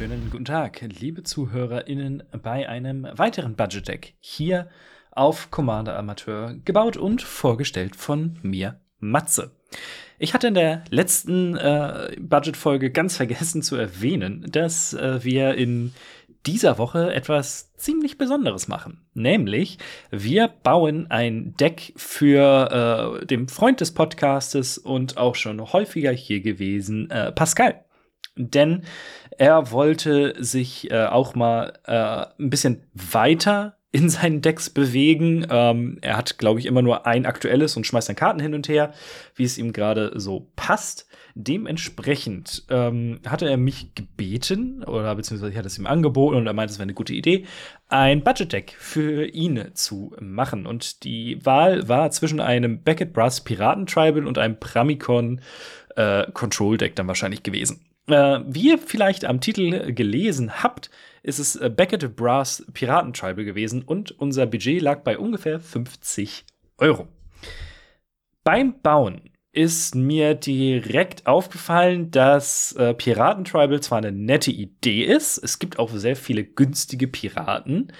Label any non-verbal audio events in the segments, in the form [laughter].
wunderschönen guten Tag, liebe ZuhörerInnen, bei einem weiteren Budget Deck hier auf Commander Amateur, gebaut und vorgestellt von mir, Matze. Ich hatte in der letzten äh, Budget-Folge ganz vergessen zu erwähnen, dass äh, wir in dieser Woche etwas ziemlich Besonderes machen. Nämlich, wir bauen ein Deck für äh, den Freund des Podcastes und auch schon häufiger hier gewesen, äh, Pascal. Denn er wollte sich äh, auch mal äh, ein bisschen weiter in seinen Decks bewegen. Ähm, er hat, glaube ich, immer nur ein aktuelles und schmeißt dann Karten hin und her, wie es ihm gerade so passt. Dementsprechend ähm, hatte er mich gebeten, oder beziehungsweise ich hatte es ihm angeboten und er meinte, es wäre eine gute Idee, ein Budget-Deck für ihn zu machen. Und die Wahl war zwischen einem Beckett Brass Piraten Tribal und einem Pramicon äh, Control Deck dann wahrscheinlich gewesen. Äh, wie ihr vielleicht am Titel gelesen habt, ist es äh, Beckett Brass Piraten Tribal gewesen und unser Budget lag bei ungefähr 50 Euro. Beim Bauen ist mir direkt aufgefallen, dass äh, Piraten Tribal zwar eine nette Idee ist, es gibt auch sehr viele günstige Piraten,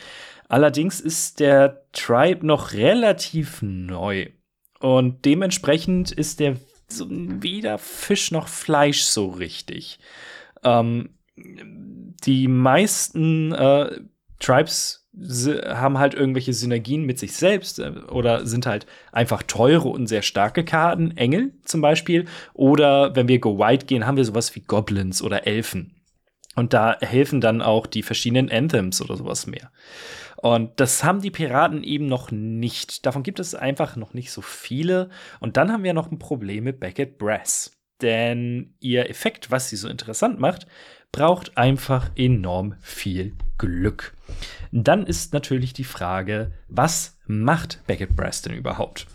allerdings ist der Tribe noch relativ neu. Und dementsprechend ist der so weder Fisch noch Fleisch so richtig. Ähm, die meisten äh, Tribes haben halt irgendwelche Synergien mit sich selbst äh, oder sind halt einfach teure und sehr starke Karten, Engel zum Beispiel. Oder wenn wir Go White gehen, haben wir sowas wie Goblins oder Elfen. Und da helfen dann auch die verschiedenen Anthems oder sowas mehr. Und das haben die Piraten eben noch nicht. Davon gibt es einfach noch nicht so viele. Und dann haben wir noch ein Problem mit Beckett Brass. Denn ihr Effekt, was sie so interessant macht, braucht einfach enorm viel Glück. Dann ist natürlich die Frage, was macht Beckett Brass denn überhaupt?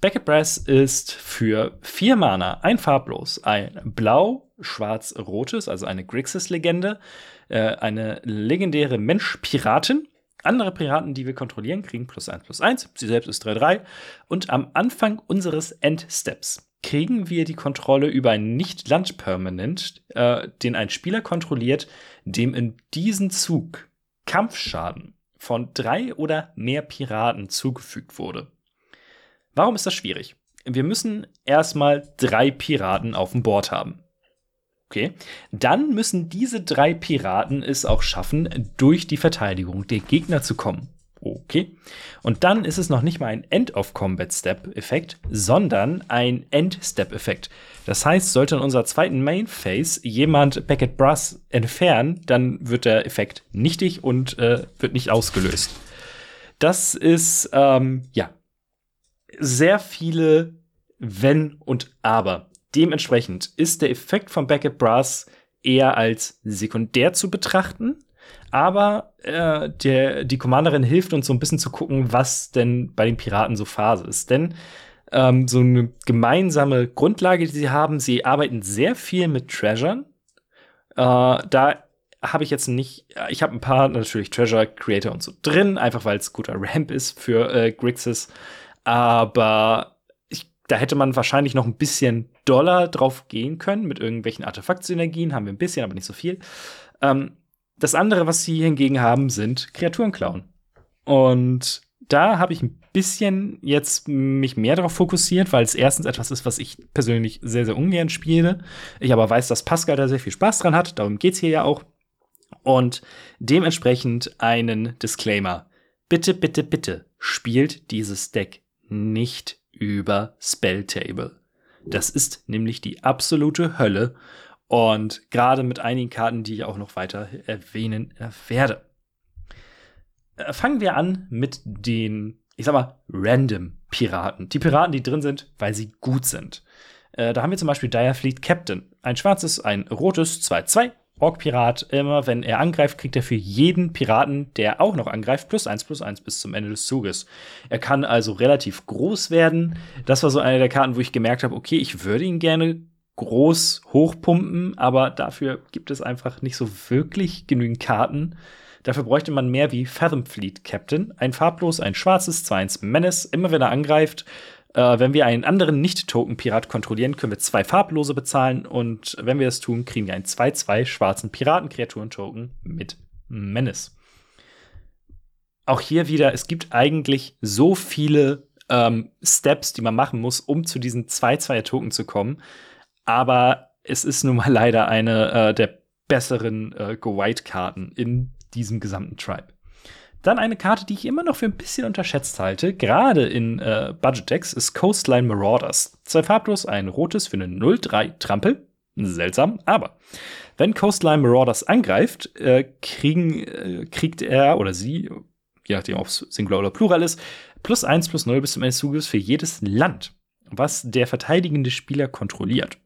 Beckett Brass ist für vier Mana ein farblos, ein blau-schwarz-rotes, also eine Grixis-Legende, äh, eine legendäre Mensch-Piratin andere Piraten, die wir kontrollieren, kriegen plus 1 plus 1. Sie selbst ist 3-3. Und am Anfang unseres Endsteps kriegen wir die Kontrolle über ein Nicht-Land-Permanent, äh, den ein Spieler kontrolliert, dem in diesem Zug Kampfschaden von drei oder mehr Piraten zugefügt wurde. Warum ist das schwierig? Wir müssen erstmal drei Piraten auf dem Board haben. Okay. Dann müssen diese drei Piraten es auch schaffen, durch die Verteidigung der Gegner zu kommen. Okay. Und dann ist es noch nicht mal ein End-of-Combat-Step-Effekt, sondern ein End-Step-Effekt. Das heißt, sollte in unserer zweiten Main-Phase jemand Beckett Brass entfernen, dann wird der Effekt nichtig und äh, wird nicht ausgelöst. Das ist, ähm, ja, sehr viele Wenn und Aber. Dementsprechend ist der Effekt von Beckett Brass eher als sekundär zu betrachten. Aber äh, der, die Commanderin hilft uns so ein bisschen zu gucken, was denn bei den Piraten so Phase ist. Denn ähm, so eine gemeinsame Grundlage, die sie haben, sie arbeiten sehr viel mit Treasuren. Äh, da habe ich jetzt nicht, ich habe ein paar natürlich Treasure Creator und so drin, einfach weil es guter Ramp ist für äh, Grixis. Aber da hätte man wahrscheinlich noch ein bisschen doller drauf gehen können mit irgendwelchen Artefaktsynergien. Haben wir ein bisschen, aber nicht so viel. Ähm, das andere, was sie hingegen haben, sind Kreaturenklauen. Und da habe ich ein bisschen jetzt mich mehr darauf fokussiert, weil es erstens etwas ist, was ich persönlich sehr, sehr ungern spiele. Ich aber weiß, dass Pascal da sehr viel Spaß dran hat. Darum geht es hier ja auch. Und dementsprechend einen Disclaimer. Bitte, bitte, bitte spielt dieses Deck nicht über Spelltable. Das ist nämlich die absolute Hölle und gerade mit einigen Karten, die ich auch noch weiter erwähnen werde. Äh, fangen wir an mit den, ich sag mal, random Piraten. Die Piraten, die drin sind, weil sie gut sind. Äh, da haben wir zum Beispiel Dire Fleet Captain. Ein schwarzes, ein rotes, 2-2 Ork-Pirat. Immer wenn er angreift, kriegt er für jeden Piraten, der auch noch angreift, plus eins plus eins bis zum Ende des Zuges. Er kann also relativ groß werden. Das war so eine der Karten, wo ich gemerkt habe, okay, ich würde ihn gerne groß hochpumpen, aber dafür gibt es einfach nicht so wirklich genügend Karten. Dafür bräuchte man mehr wie Fathom Fleet Captain. Ein farblos, ein schwarzes, 2-1 Menace. Immer wenn er angreift, äh, wenn wir einen anderen Nicht-Token-Pirat kontrollieren, können wir zwei farblose bezahlen. Und wenn wir das tun, kriegen wir einen 2-2 schwarzen Piratenkreaturen-Token mit Menace. Auch hier wieder, es gibt eigentlich so viele ähm, Steps, die man machen muss, um zu diesen 2-2-Token zu kommen. Aber es ist nun mal [laughs] leider eine äh, der besseren äh, Go-White-Karten in diesem gesamten Tribe. Dann eine Karte, die ich immer noch für ein bisschen unterschätzt halte, gerade in äh, Budget-Decks, ist Coastline Marauders. Zwei farblos, ein rotes für eine 0-3 Trampel. Seltsam, aber wenn Coastline Marauders angreift, äh, kriegen, äh, kriegt er oder sie, je nachdem, ob es Singular oder Plural ist, plus 1 plus 0 bis zum Ende des Zuges für jedes Land, was der verteidigende Spieler kontrolliert.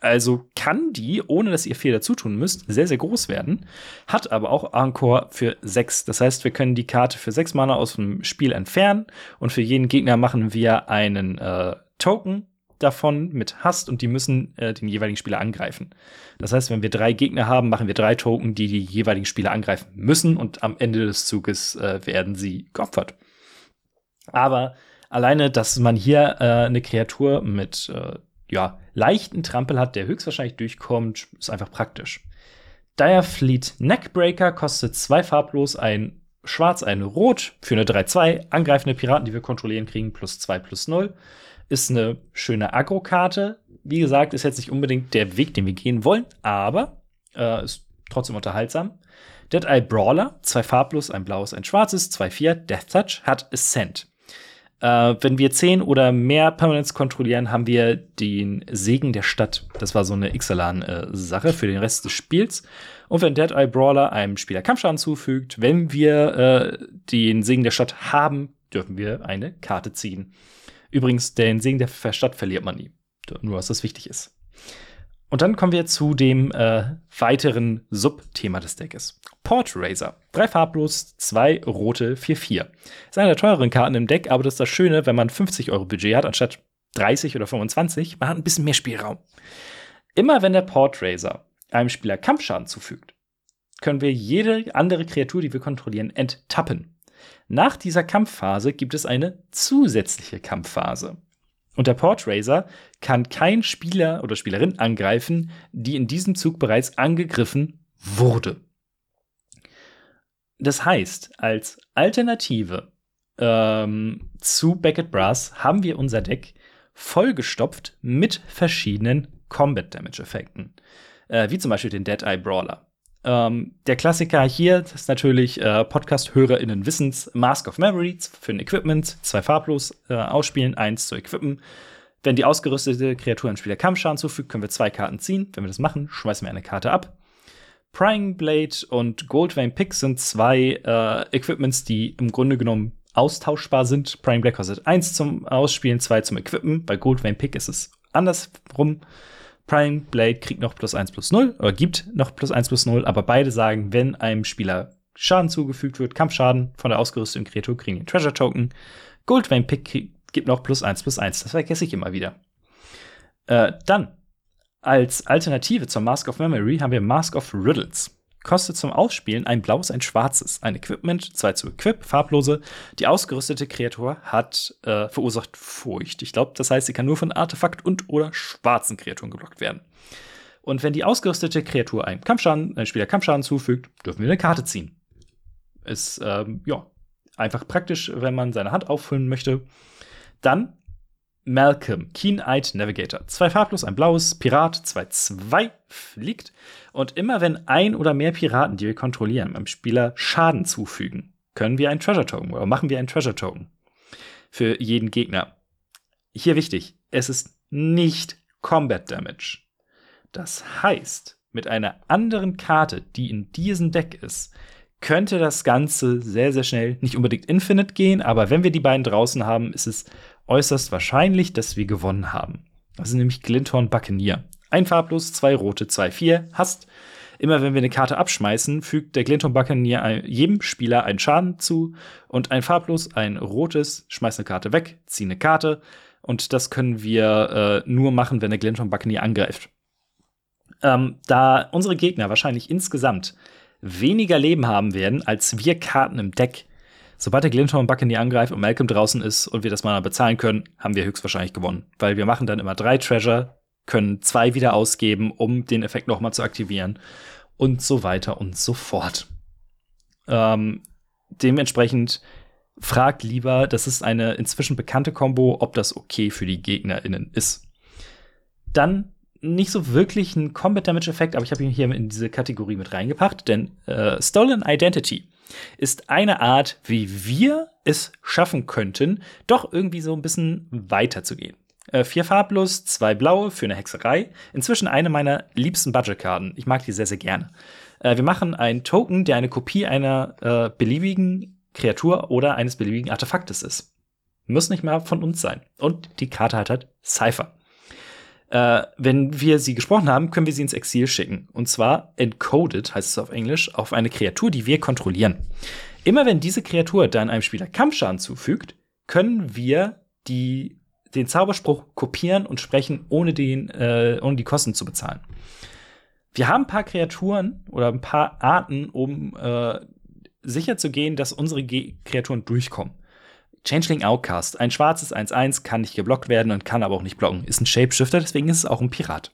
Also kann die, ohne dass ihr viel dazu tun müsst, sehr, sehr groß werden. Hat aber auch Encore für 6. Das heißt, wir können die Karte für 6 Mana aus dem Spiel entfernen und für jeden Gegner machen wir einen äh, Token davon mit Hast und die müssen äh, den jeweiligen Spieler angreifen. Das heißt, wenn wir drei Gegner haben, machen wir drei Token, die die jeweiligen Spieler angreifen müssen und am Ende des Zuges äh, werden sie geopfert. Aber alleine, dass man hier äh, eine Kreatur mit äh, ja, leichten Trampel hat, der höchstwahrscheinlich durchkommt, ist einfach praktisch. Dire Fleet Neckbreaker kostet zwei farblos, ein Schwarz, ein Rot für eine 3-2. Angreifende Piraten, die wir kontrollieren, kriegen plus 2 plus 0. Ist eine schöne Agro-Karte. Wie gesagt, ist jetzt nicht unbedingt der Weg, den wir gehen wollen, aber äh, ist trotzdem unterhaltsam. Dead Eye Brawler, zwei farblos, ein blaues, ein schwarzes, 2-4. Death Touch hat Ascent. Äh, wenn wir zehn oder mehr Permanents kontrollieren, haben wir den Segen der Stadt. Das war so eine Ixalan-Sache für den Rest des Spiels. Und wenn Dead Eye Brawler einem Spieler Kampfschaden zufügt, wenn wir äh, den Segen der Stadt haben, dürfen wir eine Karte ziehen. Übrigens, den Segen der Stadt verliert man nie. Nur, dass das wichtig ist. Und dann kommen wir zu dem äh, weiteren Subthema des Deckes. Port Razor. Drei farblos, zwei rote, vier, vier. Ist eine der teureren Karten im Deck, aber das ist das Schöne, wenn man 50 Euro Budget hat, anstatt 30 oder 25, man hat ein bisschen mehr Spielraum. Immer wenn der Port Razor einem Spieler Kampfschaden zufügt, können wir jede andere Kreatur, die wir kontrollieren, enttappen. Nach dieser Kampfphase gibt es eine zusätzliche Kampfphase. Und der Portraiser kann kein Spieler oder Spielerin angreifen, die in diesem Zug bereits angegriffen wurde. Das heißt, als Alternative ähm, zu Beckett Brass haben wir unser Deck vollgestopft mit verschiedenen Combat Damage Effekten, äh, wie zum Beispiel den Dead Eye Brawler. Ähm, der Klassiker hier ist natürlich äh, Podcast-HörerInnen Wissens Mask of Memory für ein Equipment, zwei farblos äh, ausspielen, eins zu equippen. Wenn die ausgerüstete Kreatur einem Spieler Kampfschaden zufügt, können wir zwei Karten ziehen. Wenn wir das machen, schmeißen wir eine Karte ab. Prying Blade und Goldvein Pick sind zwei äh, Equipments, die im Grunde genommen austauschbar sind. Prying Blade kostet eins zum Ausspielen, zwei zum Equippen. Bei Goldvein Pick ist es andersrum. Prying Blade kriegt noch plus 1 plus 0 oder gibt noch plus 1 plus 0, aber beide sagen, wenn einem Spieler Schaden zugefügt wird, Kampfschaden von der ausgerüsteten Kreatur, kriegen den Treasure Token. Goldvein Pick gibt noch plus 1 plus 1. Das vergesse ich immer wieder. Äh, dann, als Alternative zur Mask of Memory haben wir Mask of Riddles kostet zum Ausspielen ein blaues, ein schwarzes. Ein Equipment, zwei zu Equip, farblose. Die ausgerüstete Kreatur hat äh, verursacht Furcht. Ich glaube, das heißt, sie kann nur von Artefakt und oder schwarzen Kreaturen geblockt werden. Und wenn die ausgerüstete Kreatur einem Kampfschaden, ein Spieler Kampfschaden zufügt, dürfen wir eine Karte ziehen. Ist, ähm, ja, einfach praktisch, wenn man seine Hand auffüllen möchte. Dann Malcolm, Keen-Eyed Navigator. Zwei farblos, ein blaues, Pirat, zwei, zwei, fliegt. Und immer wenn ein oder mehr Piraten, die wir kontrollieren, beim Spieler Schaden zufügen, können wir einen Treasure Token oder machen wir einen Treasure Token für jeden Gegner. Hier wichtig, es ist nicht Combat Damage. Das heißt, mit einer anderen Karte, die in diesem Deck ist, könnte das Ganze sehr, sehr schnell nicht unbedingt Infinite gehen, aber wenn wir die beiden draußen haben, ist es äußerst wahrscheinlich, dass wir gewonnen haben. Das ist nämlich Glinthorn Buccaneer. Ein farblos, zwei rote, zwei vier. Hast. Immer wenn wir eine Karte abschmeißen, fügt der Glinton Buccaneer jedem Spieler einen Schaden zu und ein farblos, ein rotes, schmeißt eine Karte weg, zieh eine Karte und das können wir äh, nur machen, wenn der Glinton Buccaneer angreift. Ähm, da unsere Gegner wahrscheinlich insgesamt weniger Leben haben werden als wir Karten im Deck, sobald der Glinton Buccaneer angreift und Malcolm draußen ist und wir das Mana bezahlen können, haben wir höchstwahrscheinlich gewonnen. Weil wir machen dann immer drei Treasure, können zwei wieder ausgeben, um den Effekt nochmal zu aktivieren und so weiter und so fort. Ähm, dementsprechend fragt lieber, das ist eine inzwischen bekannte Combo, ob das okay für die GegnerInnen ist. Dann nicht so wirklich ein Combat Damage Effekt, aber ich habe ihn hier in diese Kategorie mit reingepackt, denn äh, Stolen Identity ist eine Art, wie wir es schaffen könnten, doch irgendwie so ein bisschen weiterzugehen. Äh, vier farblos, zwei blaue für eine Hexerei. Inzwischen eine meiner liebsten Budgetkarten. Ich mag die sehr, sehr gerne. Äh, wir machen einen Token, der eine Kopie einer äh, beliebigen Kreatur oder eines beliebigen Artefaktes ist. Muss nicht mal von uns sein. Und die Karte hat halt Cypher. Äh, wenn wir sie gesprochen haben, können wir sie ins Exil schicken. Und zwar encoded, heißt es auf Englisch, auf eine Kreatur, die wir kontrollieren. Immer wenn diese Kreatur dann einem Spieler Kampfschaden zufügt, können wir die, den Zauberspruch kopieren und sprechen, ohne, den, äh, ohne die Kosten zu bezahlen. Wir haben ein paar Kreaturen oder ein paar Arten, um äh, sicher zu gehen, dass unsere Ge Kreaturen durchkommen. Changeling Outcast. Ein schwarzes 1-1 kann nicht geblockt werden und kann aber auch nicht blocken. Ist ein Shapeshifter, deswegen ist es auch ein Pirat.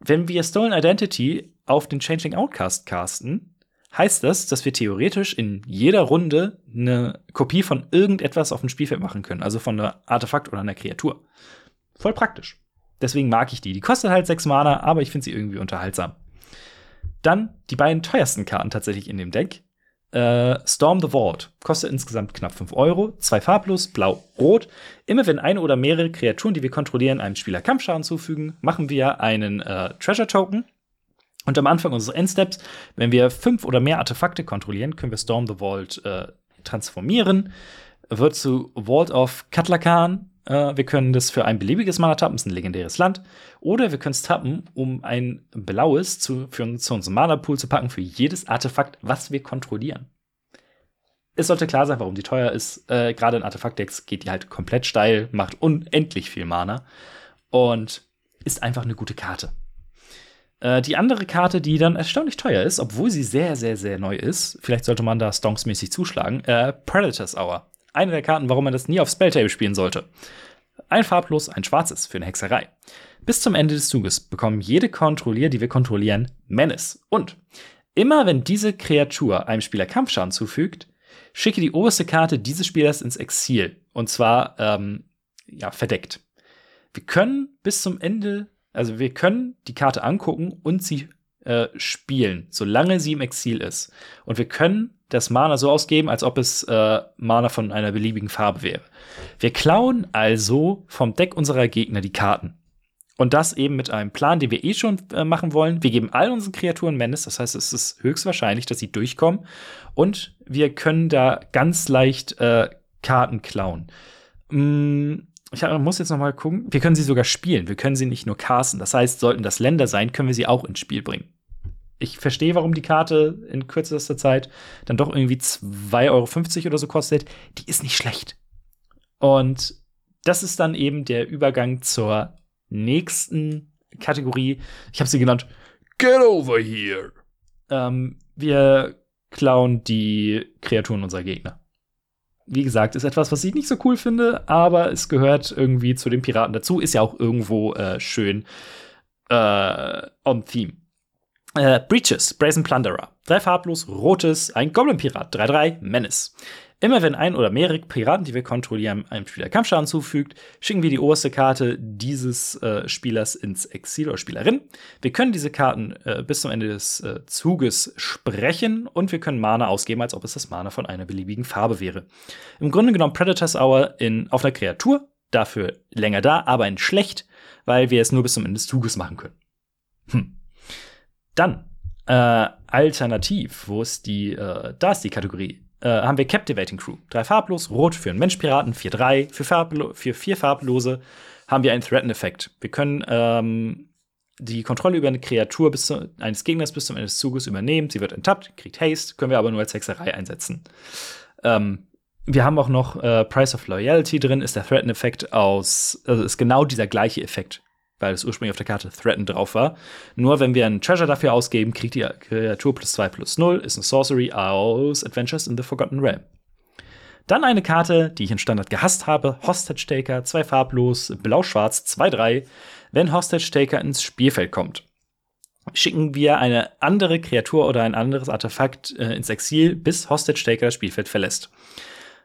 Wenn wir Stolen Identity auf den Changeling Outcast casten, heißt das, dass wir theoretisch in jeder Runde eine Kopie von irgendetwas auf dem Spielfeld machen können. Also von einer Artefakt oder einer Kreatur. Voll praktisch. Deswegen mag ich die. Die kostet halt 6 Mana, aber ich finde sie irgendwie unterhaltsam. Dann die beiden teuersten Karten tatsächlich in dem Deck. Äh, Storm the Vault kostet insgesamt knapp 5 Euro, zwei farblos, blau, rot. Immer wenn eine oder mehrere Kreaturen, die wir kontrollieren, einem Spieler Kampfschaden zufügen, machen wir einen äh, Treasure Token. Und am Anfang unseres Endsteps, wenn wir fünf oder mehr Artefakte kontrollieren, können wir Storm the Vault äh, transformieren. Wird zu Vault of Katlakan äh, wir können das für ein beliebiges Mana tappen, ist ein legendäres Land. Oder wir können es tappen, um ein blaues zu, für, zu unserem Mana-Pool zu packen für jedes Artefakt, was wir kontrollieren. Es sollte klar sein, warum die teuer ist. Äh, Gerade in Artefakt-Decks geht die halt komplett steil, macht unendlich viel Mana und ist einfach eine gute Karte. Äh, die andere Karte, die dann erstaunlich teuer ist, obwohl sie sehr, sehr, sehr neu ist, vielleicht sollte man da stonksmäßig zuschlagen, äh, Predator's Hour eine der Karten, warum man das nie auf Spelltable spielen sollte. Ein farblos, ein schwarzes für eine Hexerei. Bis zum Ende des Zuges bekommen jede Kontrollier, die wir kontrollieren, Menace. Und immer wenn diese Kreatur einem Spieler Kampfschaden zufügt, schicke die oberste Karte dieses Spielers ins Exil. Und zwar, ähm, ja, verdeckt. Wir können bis zum Ende, also wir können die Karte angucken und sie äh, spielen, solange sie im Exil ist. Und wir können das Mana so ausgeben, als ob es äh, Mana von einer beliebigen Farbe wäre. Wir klauen also vom Deck unserer Gegner die Karten. Und das eben mit einem Plan, den wir eh schon äh, machen wollen. Wir geben all unseren Kreaturen Menace, das heißt, es ist höchstwahrscheinlich, dass sie durchkommen. Und wir können da ganz leicht äh, Karten klauen. Mm, ich muss jetzt noch mal gucken. Wir können sie sogar spielen. Wir können sie nicht nur casten. Das heißt, sollten das Länder sein, können wir sie auch ins Spiel bringen ich verstehe, warum die Karte in kürzester Zeit dann doch irgendwie 2,50 Euro oder so kostet. Die ist nicht schlecht. Und das ist dann eben der Übergang zur nächsten Kategorie. Ich habe sie genannt Get over here. Ähm, wir klauen die Kreaturen unserer Gegner. Wie gesagt, ist etwas, was ich nicht so cool finde, aber es gehört irgendwie zu den Piraten dazu. Ist ja auch irgendwo äh, schön äh, on theme. Äh, Breaches, Brazen Plunderer. Drei farblos, rotes, ein Goblin-Pirat, 3-3, Menace. Immer wenn ein oder mehrere Piraten, die wir kontrollieren, einem Spieler Kampfschaden zufügt, schicken wir die oberste Karte dieses äh, Spielers ins Exil oder Spielerin. Wir können diese Karten äh, bis zum Ende des äh, Zuges sprechen und wir können Mana ausgeben, als ob es das Mana von einer beliebigen Farbe wäre. Im Grunde genommen Predator's Hour in, auf einer Kreatur, dafür länger da, aber in schlecht, weil wir es nur bis zum Ende des Zuges machen können. Hm. Dann, äh, alternativ, wo ist die, äh, da ist die Kategorie, äh, haben wir Captivating Crew. Drei farblos, rot für einen Menschpiraten, 4-3, für, farblo für vier farblose haben wir einen Threaten-Effekt. Wir können ähm, die Kontrolle über eine Kreatur bis zu, eines Gegners bis zum Ende des Zuges übernehmen. Sie wird enttappt, kriegt Haste, können wir aber nur als Hexerei einsetzen. Ähm, wir haben auch noch äh, Price of Loyalty drin, ist der Threaten-Effekt aus, also ist genau dieser gleiche Effekt, weil es ursprünglich auf der Karte Threaten drauf war. Nur wenn wir einen Treasure dafür ausgeben, kriegt die Kreatur plus 2 plus 0, ist eine Sorcery aus Adventures in the Forgotten Realm. Dann eine Karte, die ich in Standard gehasst habe: Hostage Taker, zwei farblos, blau-schwarz, 2-3. Wenn Hostage Taker ins Spielfeld kommt, schicken wir eine andere Kreatur oder ein anderes Artefakt äh, ins Exil, bis Hostage Taker das Spielfeld verlässt.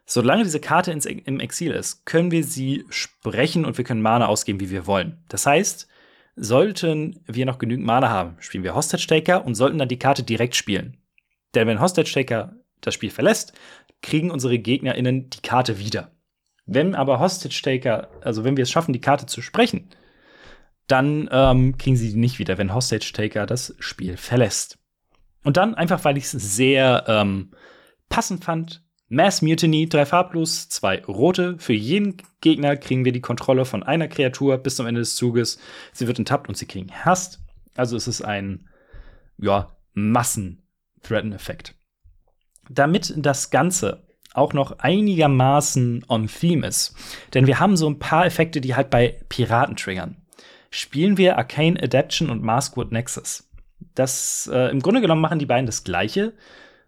Solange diese Karte ins, im Exil ist, können wir sie sprechen und wir können Mana ausgeben, wie wir wollen. Das heißt, sollten wir noch genügend Mana haben, spielen wir Hostage Taker und sollten dann die Karte direkt spielen. Denn wenn Hostage Taker das Spiel verlässt, kriegen unsere GegnerInnen die Karte wieder. Wenn aber Hostage Taker, also wenn wir es schaffen, die Karte zu sprechen, dann ähm, kriegen sie die nicht wieder, wenn Hostage Taker das Spiel verlässt. Und dann, einfach weil ich es sehr ähm, passend fand, Mass Mutiny, drei farblos, zwei rote. Für jeden Gegner kriegen wir die Kontrolle von einer Kreatur bis zum Ende des Zuges. Sie wird enttappt und sie kriegen Hast. Also es ist ein, ja, Massen-Threaten-Effekt. Damit das Ganze auch noch einigermaßen on theme ist, denn wir haben so ein paar Effekte, die halt bei Piraten triggern, spielen wir Arcane Adaption und Maskwood Nexus. Das, äh, im Grunde genommen machen die beiden das Gleiche.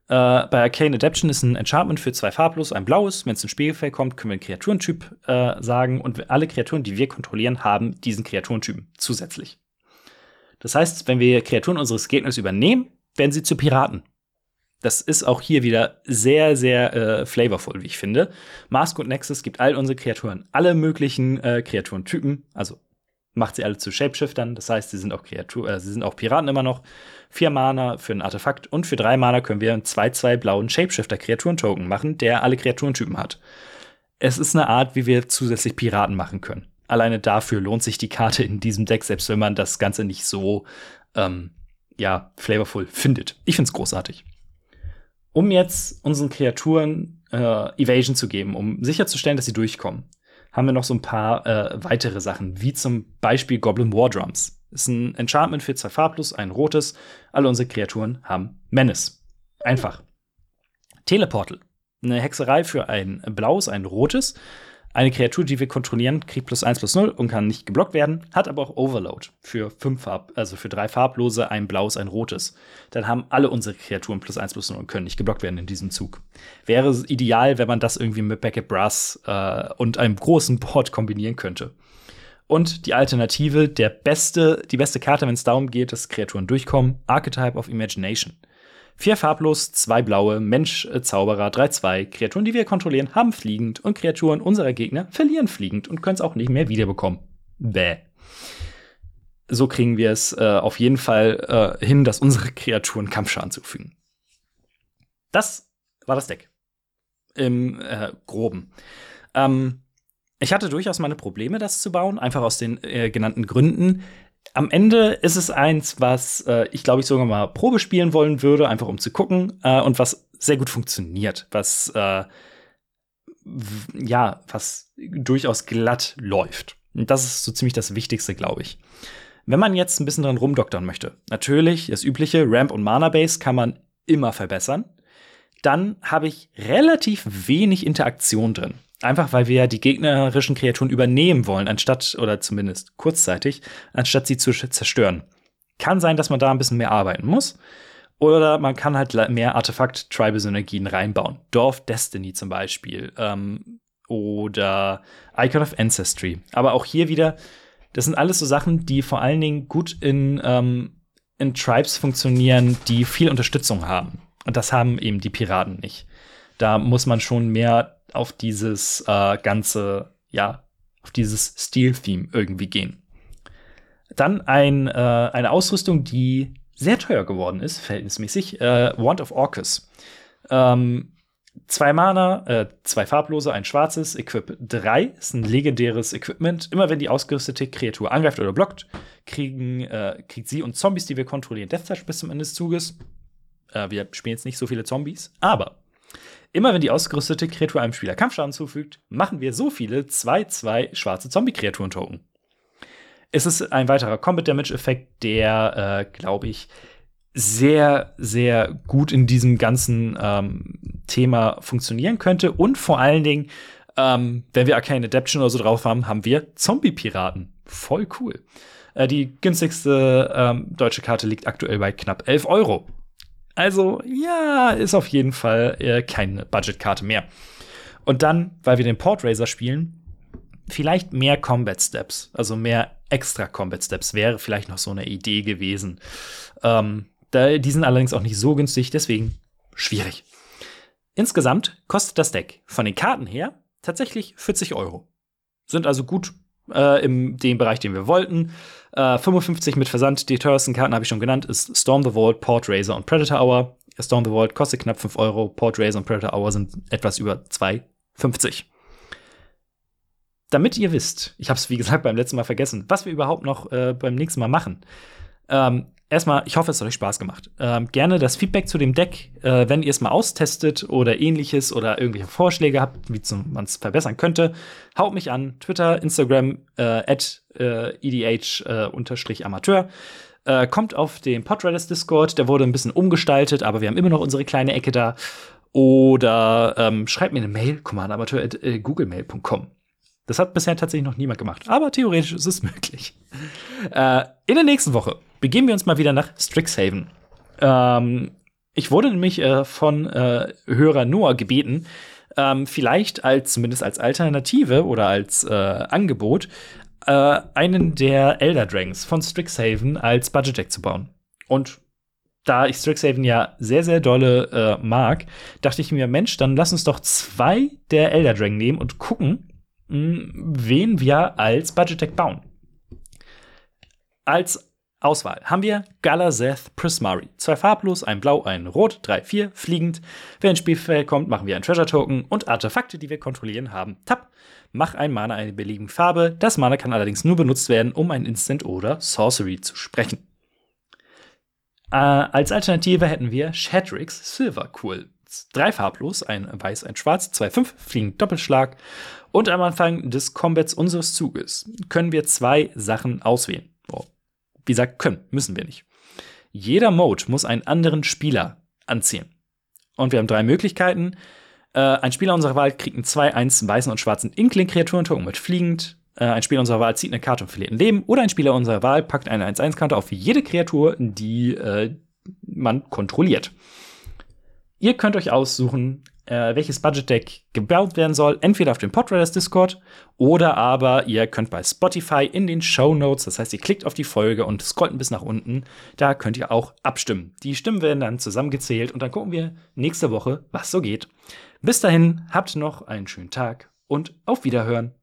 Äh, bei Arcane Adaption ist ein Enchantment für zwei farblos, ein blaues. Wenn es ins Spielfeld kommt, können wir einen Kreaturentyp äh, sagen. Und alle Kreaturen, die wir kontrollieren, haben diesen Kreaturentypen zusätzlich. Das heißt, wenn wir Kreaturen unseres Gegners übernehmen, werden sie zu Piraten. Das ist auch hier wieder sehr, sehr äh, flavorful, wie ich finde. Mask und Nexus gibt all unsere Kreaturen alle möglichen äh, Kreaturentypen, also macht sie alle zu Shapeshiftern. Das heißt, sie sind auch Kreatur, äh, sie sind auch Piraten immer noch. Vier Mana für ein Artefakt und für drei Mana können wir einen 2-2 blauen Shapeshifter-Kreaturen-Token machen, der alle Kreaturentypen hat. Es ist eine Art, wie wir zusätzlich Piraten machen können. Alleine dafür lohnt sich die Karte in diesem Deck, selbst wenn man das Ganze nicht so, ähm, ja, flavorful findet. Ich find's großartig um jetzt unseren Kreaturen äh, Evasion zu geben, um sicherzustellen, dass sie durchkommen, haben wir noch so ein paar äh, weitere Sachen, wie zum Beispiel Goblin War Drums. Ist ein Enchantment für zwei farblos, ein rotes. Alle unsere Kreaturen haben Menace. Einfach. Teleportal. Eine Hexerei für ein blaues, ein rotes. Eine Kreatur, die wir kontrollieren, kriegt plus 1 plus 0 und kann nicht geblockt werden, hat aber auch Overload für fünf Farb, also für drei farblose, ein blaues, ein rotes. Dann haben alle unsere Kreaturen plus 1 plus 0 und können nicht geblockt werden in diesem Zug. Wäre ideal, wenn man das irgendwie mit Beckett Brass äh, und einem großen Board kombinieren könnte. Und die Alternative, der beste, die beste Karte, wenn es darum geht, dass Kreaturen durchkommen, Archetype of Imagination. Vier farblos, zwei blaue, Mensch, äh, Zauberer, 3-2. Kreaturen, die wir kontrollieren, haben fliegend und Kreaturen unserer Gegner verlieren fliegend und können es auch nicht mehr wiederbekommen. Bäh. So kriegen wir es äh, auf jeden Fall äh, hin, dass unsere Kreaturen Kampfschaden zufügen. Das war das Deck. Im äh, Groben. Ähm, ich hatte durchaus meine Probleme, das zu bauen, einfach aus den äh, genannten Gründen am Ende ist es eins, was äh, ich glaube ich sogar mal Probe spielen wollen würde, einfach um zu gucken äh, und was sehr gut funktioniert, was äh, ja, was durchaus glatt läuft. Und das ist so ziemlich das Wichtigste, glaube ich. Wenn man jetzt ein bisschen dran rumdoktern möchte, natürlich das übliche Ramp und Mana Base kann man immer verbessern. Dann habe ich relativ wenig Interaktion drin. Einfach weil wir ja die gegnerischen Kreaturen übernehmen wollen, anstatt, oder zumindest kurzzeitig, anstatt sie zu zerstören. Kann sein, dass man da ein bisschen mehr arbeiten muss. Oder man kann halt mehr Artefakt-Tribal-Synergien reinbauen. Dorf Destiny zum Beispiel. Ähm, oder Icon of Ancestry. Aber auch hier wieder, das sind alles so Sachen, die vor allen Dingen gut in, ähm, in Tribes funktionieren, die viel Unterstützung haben. Und das haben eben die Piraten nicht. Da muss man schon mehr auf dieses äh, ganze, ja, auf dieses Steel-Theme irgendwie gehen. Dann ein, äh, eine Ausrüstung, die sehr teuer geworden ist, verhältnismäßig, äh, Wand of Orcus. Ähm, zwei Mana, äh, zwei farblose, ein schwarzes, Equip 3 ist ein legendäres Equipment. Immer wenn die ausgerüstete Kreatur angreift oder blockt, kriegen, äh, kriegt sie und Zombies, die wir kontrollieren, Death Touch bis zum Ende des Zuges. Äh, wir spielen jetzt nicht so viele Zombies, aber Immer wenn die ausgerüstete Kreatur einem Spieler Kampfschaden zufügt, machen wir so viele 2-2 schwarze Zombie-Kreaturen-Token. Es ist ein weiterer Combat Damage Effekt, der, äh, glaube ich, sehr, sehr gut in diesem ganzen ähm, Thema funktionieren könnte. Und vor allen Dingen, ähm, wenn wir Arcane Adaption oder so drauf haben, haben wir Zombie-Piraten. Voll cool. Äh, die günstigste ähm, deutsche Karte liegt aktuell bei knapp 11 Euro. Also, ja, ist auf jeden Fall äh, keine Budgetkarte mehr. Und dann, weil wir den Portraiser spielen, vielleicht mehr Combat Steps, also mehr extra Combat Steps wäre vielleicht noch so eine Idee gewesen. Ähm, da, die sind allerdings auch nicht so günstig, deswegen schwierig. Insgesamt kostet das Deck von den Karten her tatsächlich 40 Euro. Sind also gut äh, in dem Bereich, den wir wollten. Äh, 55 mit Versand. Die teuersten Karten habe ich schon genannt, ist Storm the Vault, Port Razor und Predator Hour. Storm the Vault kostet knapp 5 Euro, Port Razor und Predator Hour sind etwas über 2,50. Damit ihr wisst, ich habe es wie gesagt beim letzten Mal vergessen, was wir überhaupt noch äh, beim nächsten Mal machen. Ähm, erstmal, ich hoffe, es hat euch Spaß gemacht. Ähm, gerne das Feedback zu dem Deck, äh, wenn ihr es mal austestet oder ähnliches oder irgendwelche Vorschläge habt, wie man es verbessern könnte. Haut mich an, Twitter, Instagram, äh, at äh, edh-amateur. Äh, äh, kommt auf den Podredders Discord, der wurde ein bisschen umgestaltet, aber wir haben immer noch unsere kleine Ecke da. Oder ähm, schreibt mir eine Mail, commanderamateur.googlemail.com. Das hat bisher tatsächlich noch niemand gemacht, aber theoretisch ist es [laughs] möglich. Äh, in der nächsten Woche begeben wir uns mal wieder nach Strixhaven. Ähm, ich wurde nämlich äh, von äh, Hörer Noah gebeten, ähm, vielleicht als zumindest als Alternative oder als äh, Angebot äh, einen der Elder Dragons von Strixhaven als Budget Deck zu bauen. Und da ich Strixhaven ja sehr, sehr dolle äh, mag, dachte ich mir, Mensch, dann lass uns doch zwei der Elder Dragon nehmen und gucken, wen wir als Budget Deck bauen. Als Auswahl haben wir Galazeth Prismari. Zwei farblos, ein blau, ein rot, drei, vier, fliegend. Wer ins Spielfeld kommt, machen wir ein Treasure Token und Artefakte, die wir kontrollieren, haben Tab. Mach ein Mana eine beliebige Farbe. Das Mana kann allerdings nur benutzt werden, um ein Instant oder Sorcery zu sprechen. Äh, als Alternative hätten wir Shadrix Silver Cool. Drei farblos, ein weiß, ein schwarz, zwei, fünf, fliegend Doppelschlag. Und am Anfang des Combats unseres Zuges können wir zwei Sachen auswählen. Wie gesagt, können, müssen wir nicht. Jeder Mode muss einen anderen Spieler anziehen. Und wir haben drei Möglichkeiten. Äh, ein Spieler unserer Wahl kriegt einen 2-1 weißen und schwarzen Inkling-Kreaturentoken mit fliegend. Äh, ein Spieler unserer Wahl zieht eine Karte und verliert ein Leben. Oder ein Spieler unserer Wahl packt eine 1-1-Karte auf jede Kreatur, die äh, man kontrolliert. Ihr könnt euch aussuchen, äh, welches Budget-Deck gebaut werden soll. Entweder auf dem Podriders Discord oder aber ihr könnt bei Spotify in den Show Notes, das heißt, ihr klickt auf die Folge und scrollt ein bisschen nach unten. Da könnt ihr auch abstimmen. Die Stimmen werden dann zusammengezählt und dann gucken wir nächste Woche, was so geht. Bis dahin, habt noch einen schönen Tag und auf Wiederhören.